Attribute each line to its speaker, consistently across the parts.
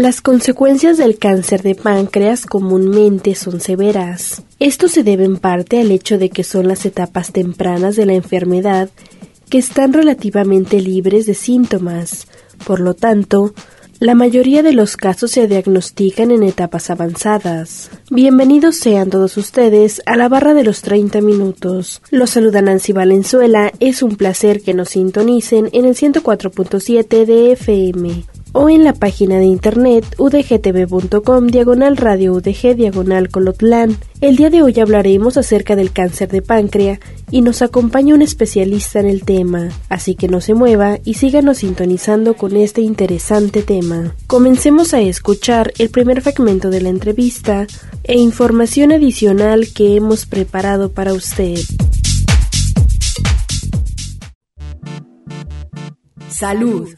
Speaker 1: Las consecuencias del cáncer de páncreas comúnmente son severas. Esto se debe en parte al hecho de que son las etapas tempranas de la enfermedad que están relativamente libres de síntomas. Por lo tanto, la mayoría de los casos se diagnostican en etapas avanzadas. Bienvenidos sean todos ustedes a la barra de los 30 minutos. Los saluda Nancy Valenzuela. Es un placer que nos sintonicen en el 104.7 de FM o en la página de internet udgtv.com diagonal radio udg diagonal colotlán. El día de hoy hablaremos acerca del cáncer de páncreas y nos acompaña un especialista en el tema, así que no se mueva y síganos sintonizando con este interesante tema. Comencemos a escuchar el primer fragmento de la entrevista e información adicional que hemos preparado para usted.
Speaker 2: Salud.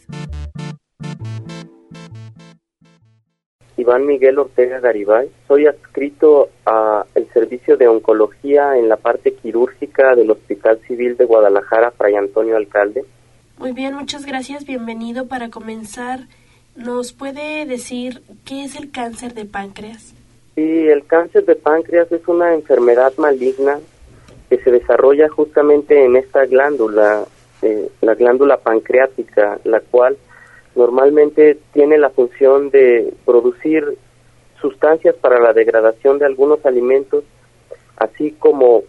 Speaker 3: Iván Miguel Ortega Garibay. Soy adscrito a el servicio de oncología en la parte quirúrgica del Hospital Civil de Guadalajara, Fray Antonio Alcalde.
Speaker 1: Muy bien, muchas gracias. Bienvenido. Para comenzar, ¿nos puede decir qué es el cáncer de páncreas?
Speaker 3: Sí, el cáncer de páncreas es una enfermedad maligna que se desarrolla justamente en esta glándula, eh, la glándula pancreática, la cual normalmente tiene la función de producir sustancias para la degradación de algunos alimentos, así como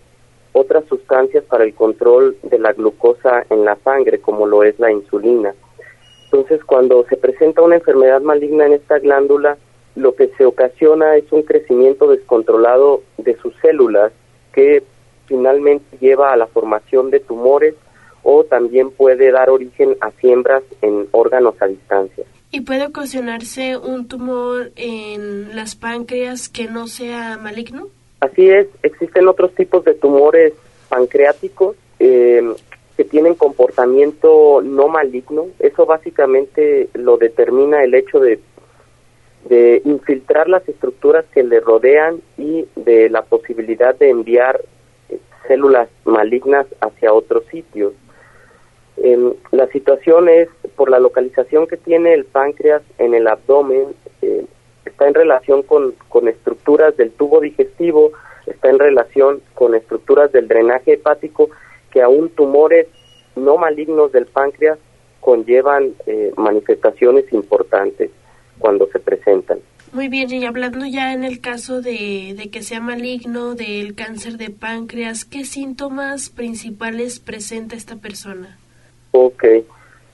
Speaker 3: otras sustancias para el control de la glucosa en la sangre, como lo es la insulina. Entonces, cuando se presenta una enfermedad maligna en esta glándula, lo que se ocasiona es un crecimiento descontrolado de sus células que finalmente lleva a la formación de tumores o también puede dar origen a siembras en órganos a distancia.
Speaker 1: ¿Y puede ocasionarse un tumor en las páncreas que no sea maligno?
Speaker 3: Así es, existen otros tipos de tumores pancreáticos eh, que tienen comportamiento no maligno. Eso básicamente lo determina el hecho de, de infiltrar las estructuras que le rodean y de la posibilidad de enviar eh, células malignas hacia otros sitios. Eh, la situación es por la localización que tiene el páncreas en el abdomen, eh, está en relación con, con estructuras del tubo digestivo, está en relación con estructuras del drenaje hepático, que aún tumores no malignos del páncreas conllevan eh, manifestaciones importantes cuando se presentan.
Speaker 1: Muy bien, y hablando ya en el caso de, de, que sea maligno, del cáncer de páncreas, ¿qué síntomas principales presenta esta persona?
Speaker 3: Ok.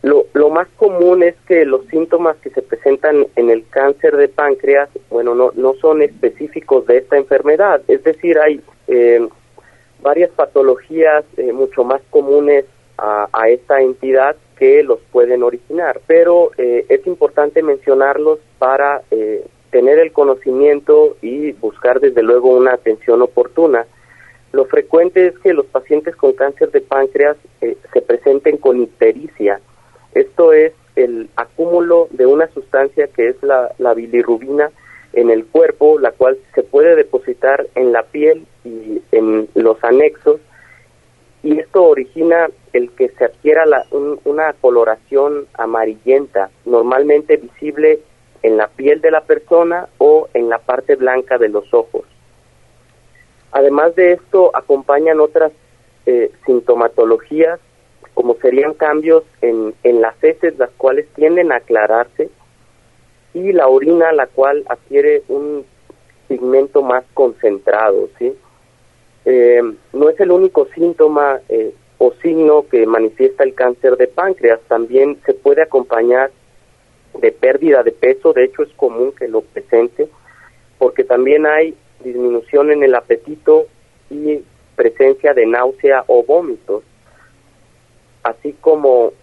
Speaker 3: Lo, lo más común es que los síntomas que se presentan en el cáncer de páncreas, bueno, no, no son específicos de esta enfermedad. Es decir, hay eh, varias patologías eh, mucho más comunes a, a, esta entidad que los pueden originar. Pero eh, es importante mencionarlos para eh, tener el conocimiento y buscar desde luego una atención oportuna. Lo frecuente es que los pacientes con cáncer de páncreas eh, se presenten con ictericia. Esto es el acúmulo de una sustancia que es la, bilirrubina en el cuerpo, la cual se puede depositar en la piel y en los anexos, y esto origina el que se adquiera la, un, una coloración amarillenta, normalmente visible en la piel de la persona o en la parte blanca de los ojos. Además de esto, acompañan otras eh, sintomatologías, como serían cambios en, en las heces, las cuales tienden a aclararse, y la orina, la cual adquiere un pigmento más concentrado, ¿sí? Eh, no es el único síntoma eh, o signo que manifiesta el cáncer de páncreas, también se puede acompañar de pérdida de peso, de hecho es común que lo presente, porque también hay disminución en el apetito y presencia de náusea o vómitos, así como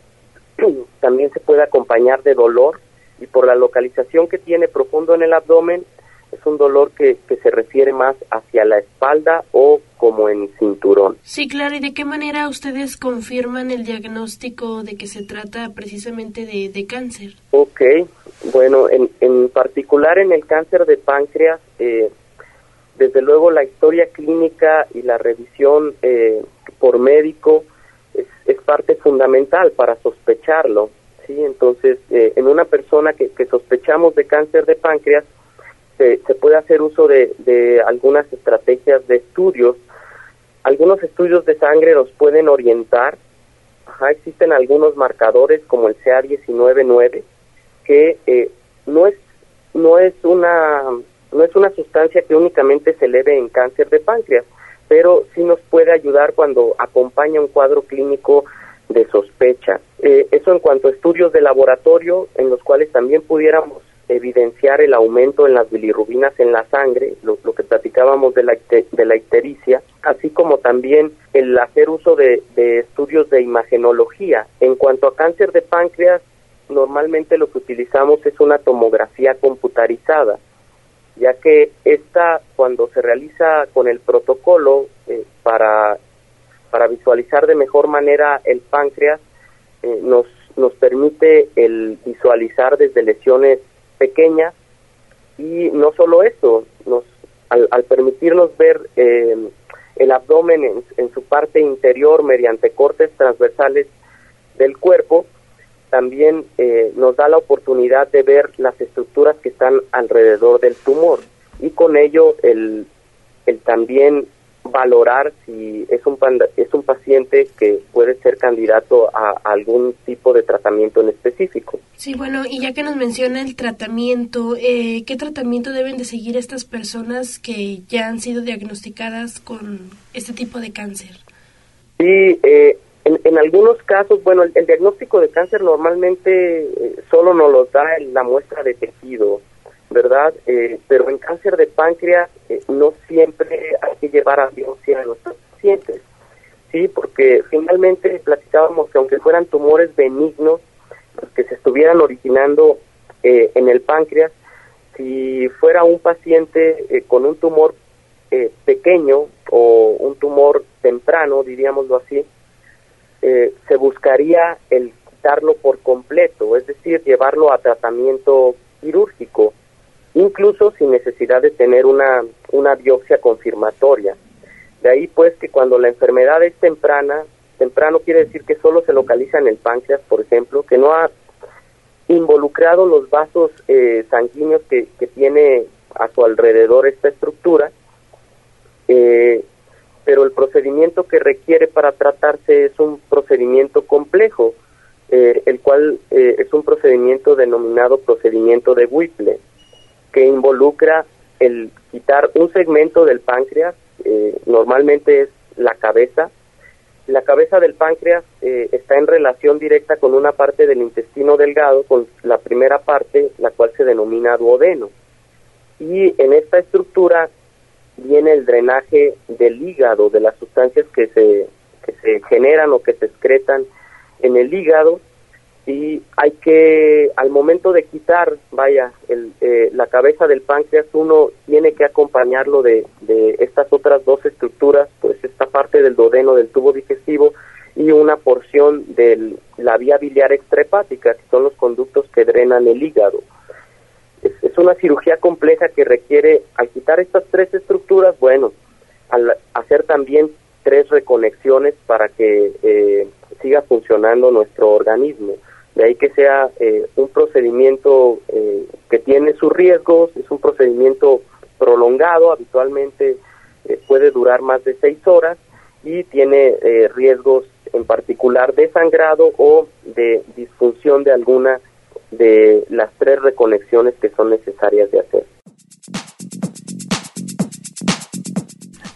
Speaker 3: también se puede acompañar de dolor y por la localización que tiene profundo en el abdomen, es un dolor que, que, se refiere más hacia la espalda o como en cinturón.
Speaker 1: Sí, claro. ¿Y de qué manera ustedes confirman el diagnóstico de que se trata precisamente de, de cáncer?
Speaker 3: Ok, bueno, en, en, particular en el cáncer de páncreas, eh, desde luego la historia clínica y la revisión eh, por médico es, es, parte fundamental para sospecharlo. ¿sí? Entonces, eh, en una persona que, que sospechamos de cáncer de páncreas, se, se puede hacer uso de, de, algunas estrategias de estudios. Algunos estudios de sangre los pueden orientar. Ajá, existen algunos marcadores como el CA199 que eh, no es no es una no es una sustancia que únicamente se eleve en cáncer de páncreas, pero sí nos puede ayudar cuando acompaña un cuadro clínico de sospecha. Eh, eso en cuanto a estudios de laboratorio, en los cuales también pudiéramos evidenciar el aumento en las bilirrubinas en la sangre, lo, lo que platicábamos de la, de la ictericia, así como también el hacer uso de, de estudios de imagenología. En cuanto a cáncer de páncreas, normalmente lo que utilizamos es una tomografía computarizada, ya que esta, cuando se realiza con el protocolo eh, para, para visualizar de mejor manera el páncreas, eh, nos, nos permite el visualizar desde lesiones pequeñas. Y no solo eso, nos, al, al permitirnos ver eh, el abdomen en, en su parte interior mediante cortes transversales del cuerpo, también eh, nos da la oportunidad de ver las estructuras que están alrededor del tumor y con ello el, el también valorar si es un es un paciente que puede ser candidato a, a, algún tipo de tratamiento en específico.
Speaker 1: Sí, bueno, y ya que nos menciona el tratamiento, eh, ¿qué tratamiento deben de seguir estas personas que ya han sido diagnosticadas con este tipo de cáncer?
Speaker 3: Sí, eh, en, algunos casos, bueno, el, diagnóstico de cáncer normalmente eh, solo nos lo da la muestra de tejido, ¿verdad? Eh, pero en cáncer de páncreas eh, no siempre hay que llevar a biopsia a nuestros pacientes, ¿sí? Porque finalmente platicábamos que aunque fueran tumores benignos, que se estuvieran originando eh, en el páncreas, si fuera un paciente eh, con un tumor pequeño o un tumor temprano, diríamoslo así, eh, se buscaría el quitarlo por completo, es decir, llevarlo a tratamiento quirúrgico, incluso sin necesidad de tener una, una biopsia confirmatoria. De ahí pues que cuando la enfermedad es temprana, temprano quiere decir que solo se localiza en el páncreas, por ejemplo, que no ha involucrado los vasos eh, sanguíneos que, que, tiene a su alrededor esta estructura, eh, pero el procedimiento que requiere para tratarse es un procedimiento complejo, eh, el cual eh, es un procedimiento denominado procedimiento de Whipple, que involucra el quitar un segmento del páncreas, eh, normalmente es la cabeza. La cabeza del páncreas eh, está en relación directa con una parte del intestino delgado, con la primera parte, la cual se denomina duodeno. Y en esta estructura viene el drenaje del hígado, de las sustancias que se, que se generan o que se excretan en el hígado y hay que, al momento de quitar, vaya, el, eh, la cabeza del páncreas, uno tiene que acompañarlo de, de estas otras dos estructuras, pues esta parte del duodeno del tubo digestivo y una porción de la vía biliar extrahepática, que son los conductos que drenan el hígado. Es, una cirugía compleja que requiere, al quitar estas tres estructuras, bueno, al hacer también tres reconexiones para que eh, siga funcionando nuestro organismo. De ahí que sea eh, un procedimiento eh, que tiene sus riesgos, es un procedimiento prolongado, habitualmente eh, puede durar más de seis horas y tiene eh, riesgos en particular de sangrado o de disfunción de alguna de las tres reconexiones que son necesarias de hacer.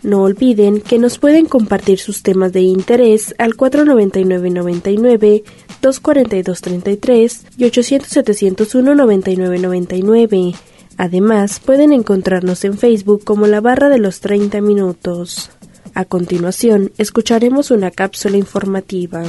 Speaker 1: No olviden que nos pueden compartir sus temas de interés al 499-99, 242-33 y 800-701-9999. Además, pueden encontrarnos en Facebook como la barra de los 30 minutos. A continuación, escucharemos una cápsula informativa.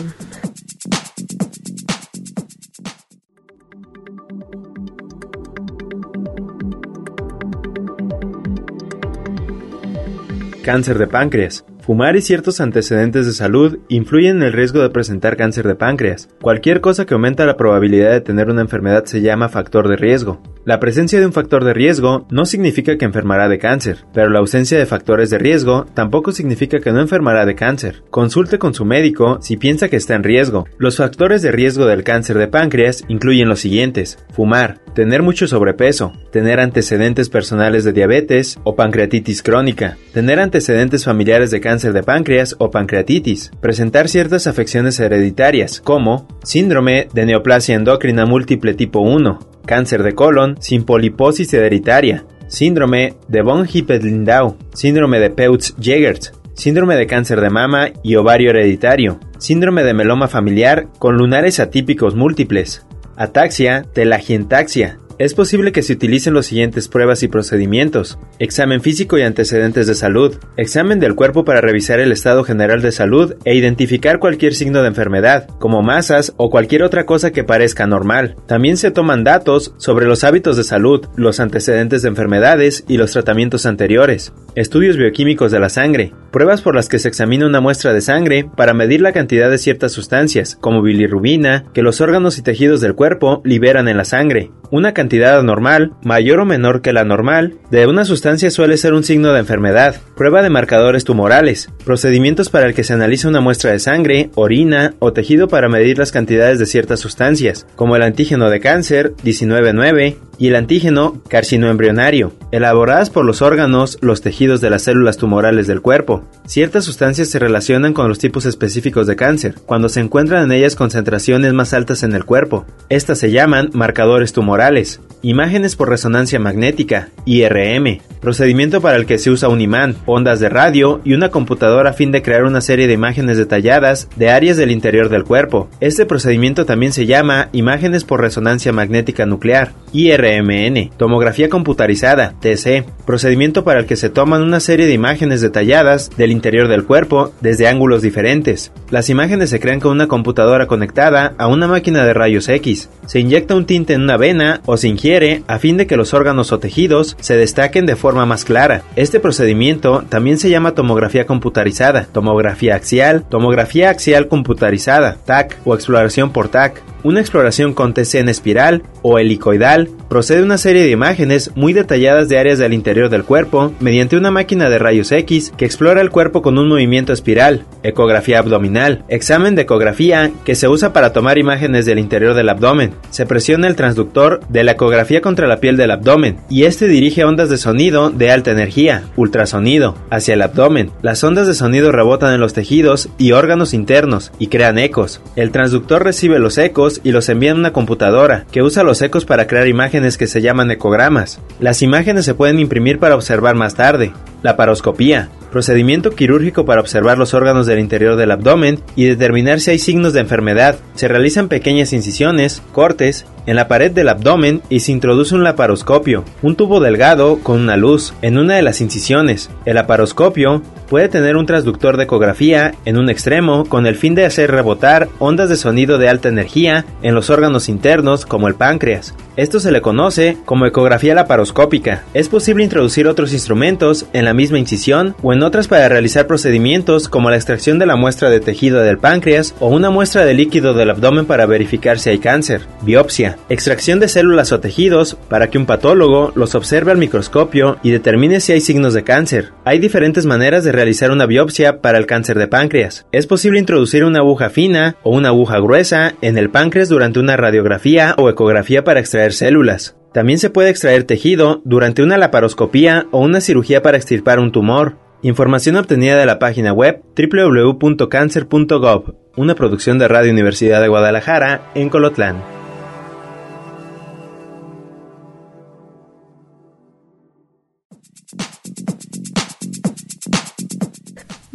Speaker 4: Cáncer de páncreas. Fumar y ciertos antecedentes de salud influyen en el riesgo de presentar cáncer de páncreas. Cualquier cosa que aumenta la probabilidad de tener una enfermedad se llama factor de riesgo. La presencia de un factor de riesgo no significa que enfermará de cáncer, pero la ausencia de factores de riesgo tampoco significa que no enfermará de cáncer. Consulte con su médico si piensa que está en riesgo. Los factores de riesgo del cáncer de páncreas incluyen los siguientes: fumar, tener mucho sobrepeso, tener antecedentes personales de diabetes o pancreatitis crónica, tener antecedentes familiares de cáncer de páncreas o pancreatitis, presentar ciertas afecciones hereditarias como síndrome de neoplasia endocrina múltiple tipo 1, cáncer de colon sin poliposis hereditaria, síndrome de von Hippel-Lindau, síndrome de Peutz-Jeghers, síndrome de cáncer de mama y ovario hereditario, síndrome de meloma familiar con lunares atípicos múltiples, ataxia, telangiectasia, es posible que se utilicen los siguientes pruebas y procedimientos. Examen físico y antecedentes de salud. Examen del cuerpo para revisar el estado general de salud e identificar cualquier signo de enfermedad, como masas o cualquier otra cosa que parezca normal. También se toman datos sobre los hábitos de salud, los antecedentes de enfermedades y los tratamientos anteriores. Estudios bioquímicos de la sangre. Pruebas por las que se examina una muestra de sangre para medir la cantidad de ciertas sustancias, como bilirrubina, que los órganos y tejidos del cuerpo liberan en la sangre. Una cantidad anormal, mayor o menor que la normal, de una sustancia suele ser un signo de enfermedad. Prueba de marcadores tumorales. Procedimientos para el que se analiza una muestra de sangre, orina o tejido para medir las cantidades de ciertas sustancias, como el antígeno de cáncer 199 y el antígeno carcinoembrionario, elaboradas por los órganos, los tejidos de las células tumorales del cuerpo. Ciertas sustancias se relacionan con los tipos específicos de cáncer, cuando se encuentran en ellas concentraciones más altas en el cuerpo. Estas se llaman marcadores tumorales. Imágenes por resonancia magnética, IRM, procedimiento para el que se usa un imán, ondas de radio y una computadora a fin de crear una serie de imágenes detalladas de áreas del interior del cuerpo. Este procedimiento también se llama imágenes por resonancia magnética nuclear, IRMN, tomografía computarizada, TC, procedimiento para el que se toman una serie de imágenes detalladas del interior del cuerpo desde ángulos diferentes. Las imágenes se crean con una computadora conectada a una máquina de rayos X. Se inyecta un tinte en una vena o se ingiere a fin de que los órganos o tejidos se destaquen de forma más clara. Este procedimiento también se llama tomografía computarizada, tomografía axial, tomografía axial computarizada, TAC o exploración por TAC. Una exploración con TC en espiral o helicoidal procede una serie de imágenes muy detalladas de áreas del interior del cuerpo mediante una máquina de rayos X que explora el cuerpo con un movimiento espiral, ecografía abdominal, examen de ecografía que se usa para tomar imágenes del interior del abdomen. Se presiona el transductor de la ecografía contra la piel del abdomen y este dirige ondas de sonido de alta energía, ultrasonido, hacia el abdomen. Las ondas de sonido rebotan en los tejidos y órganos internos y crean ecos. El transductor recibe los ecos y los envía en una computadora, que usa los ecos para crear imágenes que se llaman ecogramas. Las imágenes se pueden imprimir para observar más tarde. La paroscopía, procedimiento quirúrgico para observar los órganos del interior del abdomen y determinar si hay signos de enfermedad. Se realizan pequeñas incisiones, cortes, en la pared del abdomen y se introduce un laparoscopio, un tubo delgado con una luz, en una de las incisiones. El laparoscopio puede tener un transductor de ecografía en un extremo con el fin de hacer rebotar ondas de sonido de alta energía en los órganos internos como el páncreas. Esto se le conoce como ecografía laparoscópica. Es posible introducir otros instrumentos en la misma incisión o en otras para realizar procedimientos como la extracción de la muestra de tejido del páncreas o una muestra de líquido del abdomen para verificar si hay cáncer, biopsia, extracción de células o tejidos para que un patólogo los observe al microscopio y determine si hay signos de cáncer. Hay diferentes maneras de realizar una biopsia para el cáncer de páncreas. Es posible introducir una aguja fina o una aguja gruesa en el páncreas durante una radiografía o ecografía para extraer células. También se puede extraer tejido durante una laparoscopía o una cirugía para extirpar un tumor. Información obtenida de la página web www.cancer.gov, una producción de Radio Universidad de Guadalajara en Colotlán.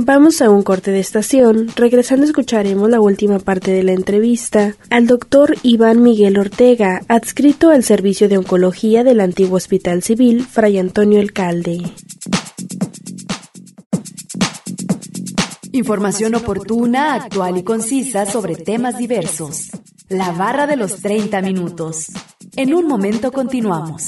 Speaker 1: Vamos a un corte de estación. Regresando escucharemos la última parte de la entrevista al doctor Iván Miguel Ortega, adscrito al Servicio de Oncología del antiguo Hospital Civil Fray Antonio Elcalde.
Speaker 2: Información oportuna, actual y concisa sobre temas diversos. La barra de los 30 minutos. En un momento continuamos.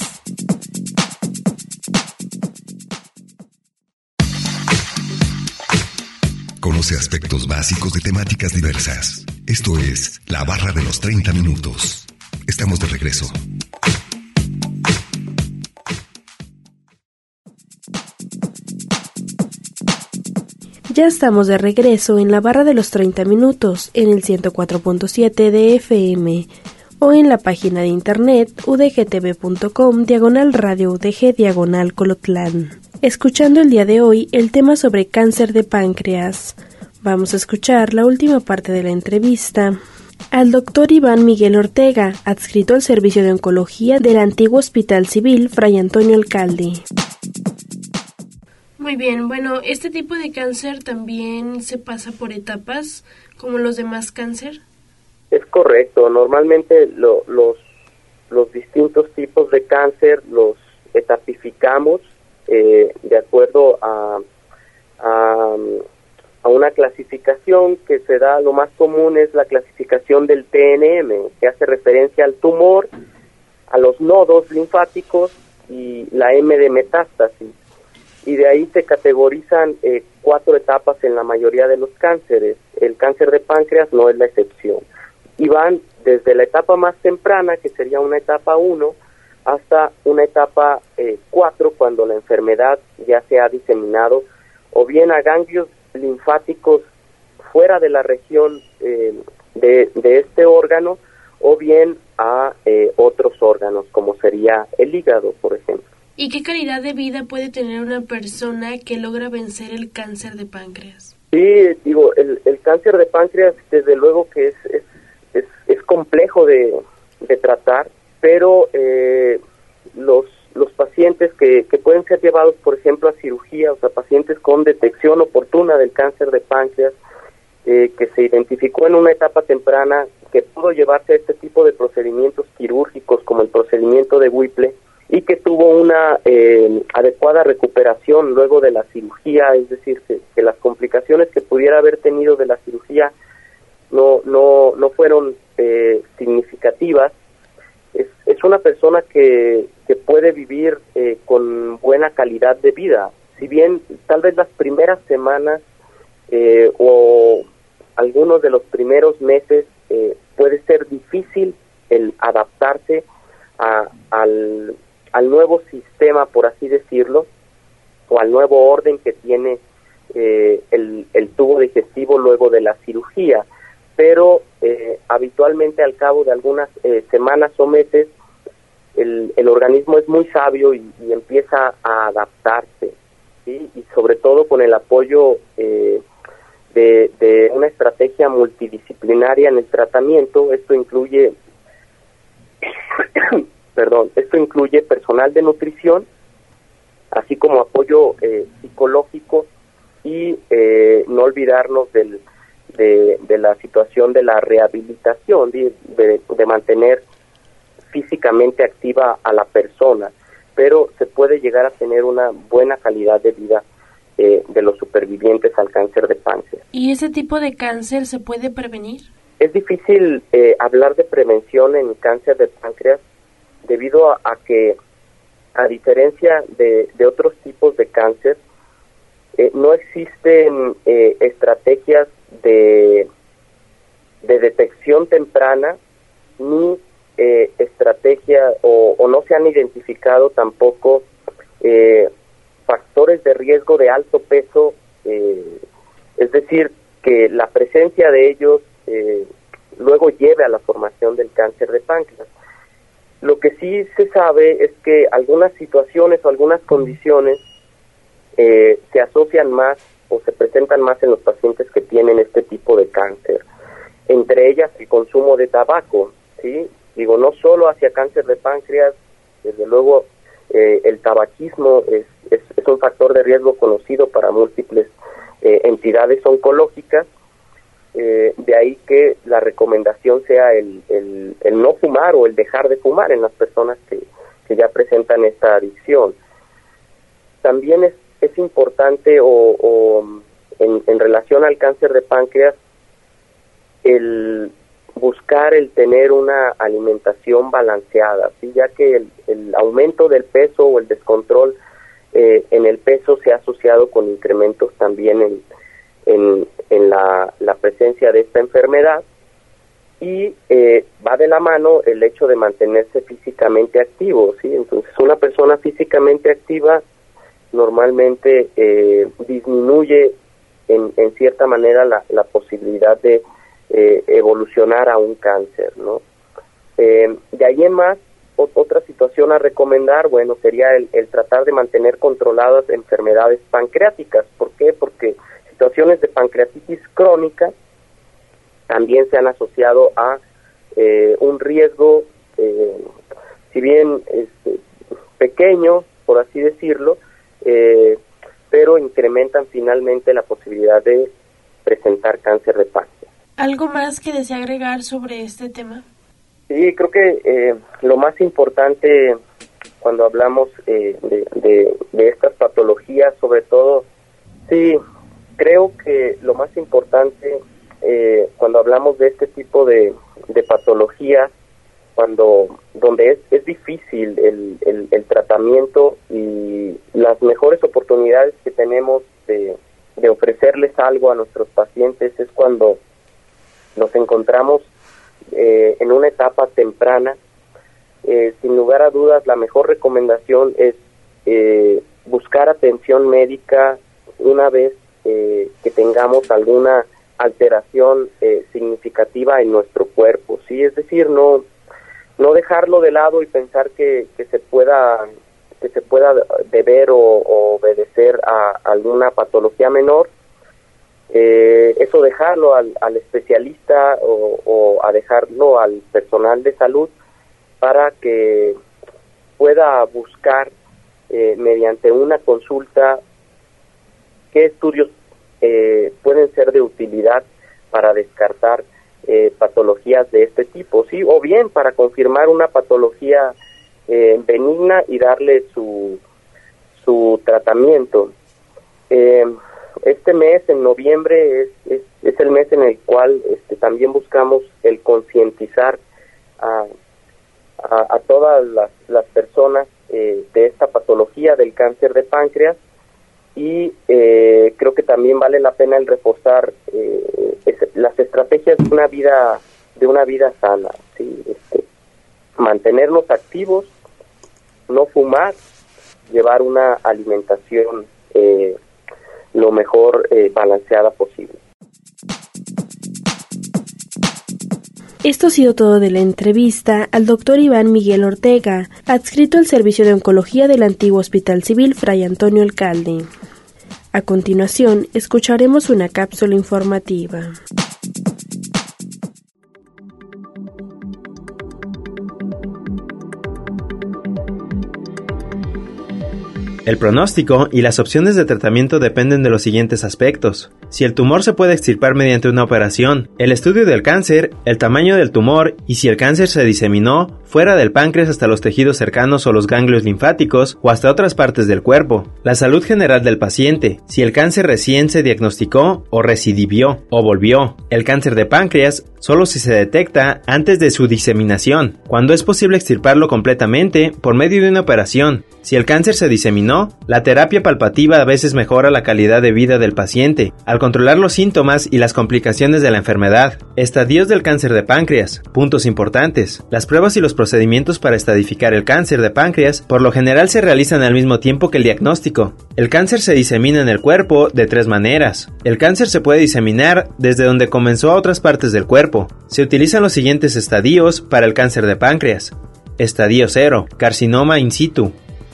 Speaker 5: Conoce aspectos básicos de temáticas diversas. Esto es La Barra de los 30 Minutos. Estamos de regreso.
Speaker 1: Ya estamos de regreso en la barra de los 30 minutos en el 104.7 de FM o en la página de internet udgtv.com diagonal radio udg diagonal colotlán. Escuchando el día de hoy el tema sobre cáncer de páncreas. Vamos a escuchar la última parte de la entrevista al doctor Iván Miguel Ortega, adscrito al Servicio de Oncología del antiguo Hospital Civil Fray Antonio Alcalde.
Speaker 6: Muy bien, bueno, este tipo de cáncer también se pasa por etapas como los demás cáncer.
Speaker 3: Es correcto, normalmente los, los distintos tipos de cáncer los etapificamos eh, de acuerdo a, a, una clasificación que se da, lo más común es la clasificación del TNM, que hace referencia al tumor, a los nodos linfáticos y la M de metástasis y de ahí se categorizan eh, cuatro etapas en la mayoría de los cánceres. El cáncer de páncreas no es la excepción. Y van desde la etapa más temprana, que sería una etapa 1, hasta una etapa 4, eh, cuando la enfermedad ya se ha diseminado, o bien a ganglios linfáticos fuera de la región eh, de, de, este órgano, o bien a otros órganos, como sería el hígado, por ejemplo.
Speaker 6: ¿Y qué calidad de vida puede tener una persona que logra vencer el cáncer de páncreas?
Speaker 3: Sí, digo, el, cáncer de páncreas desde luego que es, complejo de, tratar, pero eh, los, pacientes que, que pueden ser llevados, por ejemplo, a cirugía, o sea, pacientes con detección oportuna del cáncer de páncreas, eh, que se identificó en una etapa temprana, que pudo llevarse a este tipo de procedimientos quirúrgicos como el procedimiento de Whipple, y que tuvo una eh, adecuada recuperación luego de la cirugía, es decir, que, las complicaciones que pudiera haber tenido de la cirugía no, no, no fueron eh, significativas. Es, una persona que, que puede vivir eh, con buena calidad de vida. Si bien tal vez las primeras semanas o algunos de los primeros meses puede ser difícil el adaptarse a, al, al nuevo sistema, por así decirlo, o al nuevo orden que tiene eh, el, tubo digestivo luego de la cirugía. Pero eh, habitualmente al cabo de algunas eh, semanas o meses, el, el, organismo es muy sabio y, empieza a adaptarse, y sobre todo con el apoyo de, de una estrategia multidisciplinaria en el tratamiento. Esto incluye perdón, esto incluye personal de nutrición, así como apoyo eh, psicológico y eh, no olvidarnos del, de, la situación de la rehabilitación, de, de, mantener físicamente activa a la persona, pero se puede llegar a tener una buena calidad de vida eh, de los supervivientes al cáncer de páncreas.
Speaker 6: ¿Y ese tipo de cáncer se puede prevenir?
Speaker 3: Es difícil hablar de prevención en cáncer de páncreas debido a, que, a diferencia de, otros tipos de cáncer, eh, no existen eh, estrategias de, de detección temprana ni eh, estrategia o, no se han identificado tampoco factores de riesgo de alto peso, es decir, que la presencia de ellos luego lleve a la formación del cáncer de páncreas. Lo que sí se sabe es que algunas situaciones o algunas condiciones eh, se asocian más o se presentan más en los pacientes que tienen este tipo de cáncer. Entre ellas el consumo de tabaco, ¿sí? Digo, no solo hacia cáncer de páncreas, desde luego eh, el tabaquismo es, es, un factor de riesgo conocido para múltiples eh, entidades oncológicas, eh, de ahí que la recomendación sea el, el, no fumar o el dejar de fumar en las personas que, ya presentan esta adicción. También es, es importante o, en, en, relación al cáncer de páncreas el buscar el tener una alimentación balanceada, ¿sí? ya que el, el aumento del peso o el descontrol eh, en el peso se ha asociado con incrementos también en, en, la, presencia de esta enfermedad y eh, va de la mano el hecho de mantenerse físicamente activo, ¿sí? Entonces una persona físicamente activa normalmente eh, disminuye en, en, cierta manera la, la posibilidad de eh, evolucionar a un cáncer, ¿no? de ahí en más, otra situación a recomendar, bueno, sería el, tratar de mantener controladas enfermedades pancreáticas. ¿Por qué? Porque situaciones de pancreatitis crónica también se han asociado a eh, un riesgo, eh, si bien este, pequeño, por así decirlo, eh, pero incrementan finalmente la posibilidad de presentar cáncer de páncreas.
Speaker 6: ¿Algo más que desea agregar sobre este tema?
Speaker 3: Sí, creo que lo más importante cuando hablamos de, de, estas patologías, sobre todo, sí, creo que lo más importante eh, cuando hablamos de este tipo de, de patologías, cuando donde es, es difícil el, el, tratamiento y las mejores oportunidades que tenemos de, de ofrecerles algo a nuestros pacientes es cuando nos encontramos eh, en una etapa temprana. Eh, sin lugar a dudas, la mejor recomendación es buscar atención médica una vez que tengamos alguna alteración eh, significativa en nuestro cuerpo, sí, es decir, no no dejarlo de lado y pensar que, que se pueda que se pueda deber o, obedecer a alguna patología menor, eh, eso dejarlo al, al especialista o, a dejarlo al personal de salud para que pueda buscar eh, mediante una consulta qué estudios eh, pueden ser de utilidad para descartar eh, patologías de este tipo, sí, o bien para confirmar una patología eh, benigna y darle su, su tratamiento. este mes, en noviembre, es, es, el mes en el cual este, también buscamos el concientizar a, a, todas las, las personas de esta patología del cáncer de páncreas y eh, creo que también vale la pena el reforzar eh, las estrategias de una vida de una vida sana ¿sí? este, mantenernos activos no fumar llevar una alimentación eh, lo mejor balanceada posible
Speaker 1: Esto ha sido todo de la entrevista al doctor Iván Miguel Ortega, adscrito al Servicio de Oncología del antiguo Hospital Civil Fray Antonio Alcalde. A continuación, escucharemos una cápsula informativa.
Speaker 4: El pronóstico y las opciones de tratamiento dependen de los siguientes aspectos. Si el tumor se puede extirpar mediante una operación, el estudio del cáncer, el tamaño del tumor y si el cáncer se diseminó fuera del páncreas hasta los tejidos cercanos o los ganglios linfáticos o hasta otras partes del cuerpo. La salud general del paciente, si el cáncer recién se diagnosticó o recidivió o volvió. El cáncer de páncreas solo si se detecta antes de su diseminación, cuando es posible extirparlo completamente por medio de una operación. Si el cáncer se diseminó, la terapia palpativa a veces mejora la calidad de vida del paciente al controlar los síntomas y las complicaciones de la enfermedad. Estadios del cáncer de páncreas. Puntos importantes. Las pruebas y los procedimientos para estadificar el cáncer de páncreas por lo general se realizan al mismo tiempo que el diagnóstico. El cáncer se disemina en el cuerpo de tres maneras. El cáncer se puede diseminar desde donde comenzó a otras partes del cuerpo. Se utilizan los siguientes estadios para el cáncer de páncreas. Estadio 0, carcinoma in situ.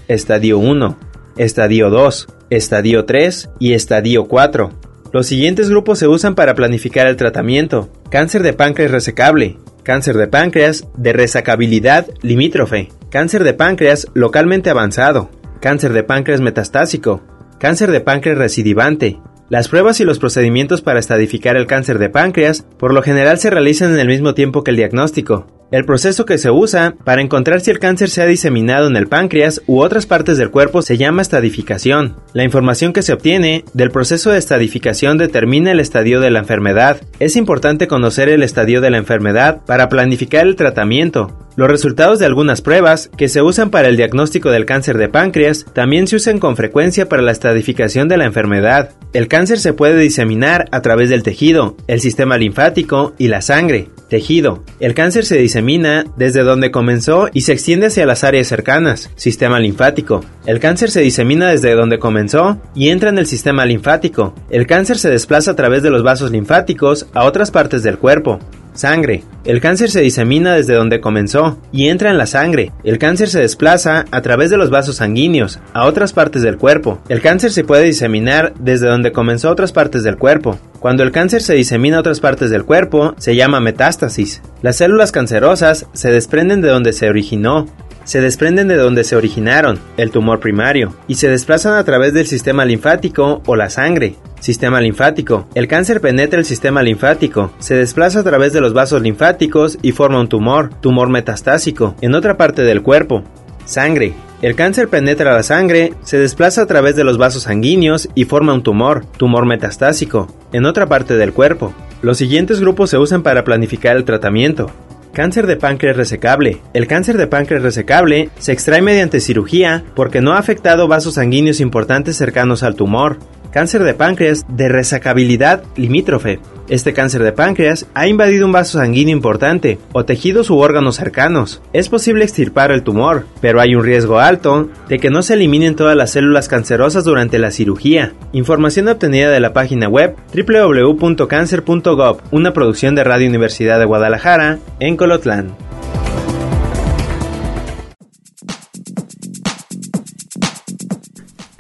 Speaker 4: Estadio 1, Estadio 2, Estadio 3 y Estadio 4. Los siguientes grupos se usan para planificar el tratamiento. Cáncer de páncreas resecable, cáncer de páncreas de resacabilidad limítrofe, cáncer de páncreas localmente avanzado, cáncer de páncreas metastásico, cáncer de páncreas recidivante, las pruebas y los procedimientos para estadificar el cáncer de páncreas por lo general se realizan en el mismo tiempo que el diagnóstico. El proceso que se usa para encontrar si el cáncer se ha diseminado en el páncreas u otras partes del cuerpo se llama estadificación. La información que se obtiene del proceso de estadificación determina el estadio de la enfermedad. Es importante conocer el estadio de la enfermedad para planificar el tratamiento. Los resultados de algunas pruebas que se usan para el diagnóstico del cáncer de páncreas también se usan con frecuencia para la estratificación de la enfermedad. El cáncer se puede diseminar a través del tejido, el sistema linfático y la sangre. Tejido. El cáncer se disemina desde donde comenzó y se extiende hacia las áreas cercanas. Sistema linfático. El cáncer se disemina desde donde comenzó y entra en el sistema linfático. El cáncer se desplaza a través de los vasos linfáticos a otras partes del cuerpo. Sangre. El cáncer se disemina desde donde comenzó y entra en la sangre. El cáncer se desplaza a través de los vasos sanguíneos a otras partes del cuerpo. El cáncer se puede diseminar desde donde comenzó a otras partes del cuerpo. Cuando el cáncer se disemina a otras partes del cuerpo, se llama metástasis. Las células cancerosas se desprenden de donde se originó se desprenden de donde se originaron, el tumor primario, y se desplazan a través del sistema linfático o la sangre. Sistema linfático. El cáncer penetra el sistema linfático, se desplaza a través de los vasos linfáticos y forma un tumor, tumor metastásico, en otra parte del cuerpo. Sangre. El cáncer penetra la sangre, se desplaza a través de los vasos sanguíneos y forma un tumor, tumor metastásico, en otra parte del cuerpo. Los siguientes grupos se usan para planificar el tratamiento. Cáncer de páncreas resecable. El cáncer de páncreas resecable se extrae mediante cirugía porque no ha afectado vasos sanguíneos importantes cercanos al tumor cáncer de páncreas de resacabilidad limítrofe. Este cáncer de páncreas ha invadido un vaso sanguíneo importante o tejidos u órganos cercanos. Es posible extirpar el tumor, pero hay un riesgo alto de que no se eliminen todas las células cancerosas durante la cirugía. Información obtenida de la página web www.cancer.gov, una producción de Radio Universidad de Guadalajara, en Colotlán.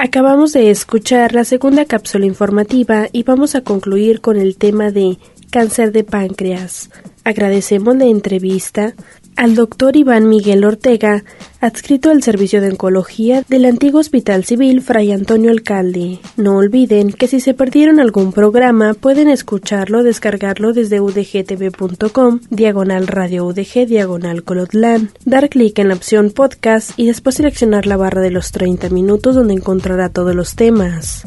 Speaker 1: Acabamos de escuchar la segunda cápsula informativa y vamos a concluir con el tema de cáncer de páncreas. Agradecemos la entrevista al doctor Iván Miguel Ortega, adscrito al Servicio de Oncología del antiguo Hospital Civil Fray Antonio Alcalde. No olviden que si se perdieron algún programa pueden escucharlo descargarlo desde udgtv.com, diagonal radio udg, diagonal colotlan, dar clic en la opción podcast y después seleccionar la barra de los 30 minutos donde encontrará todos los temas.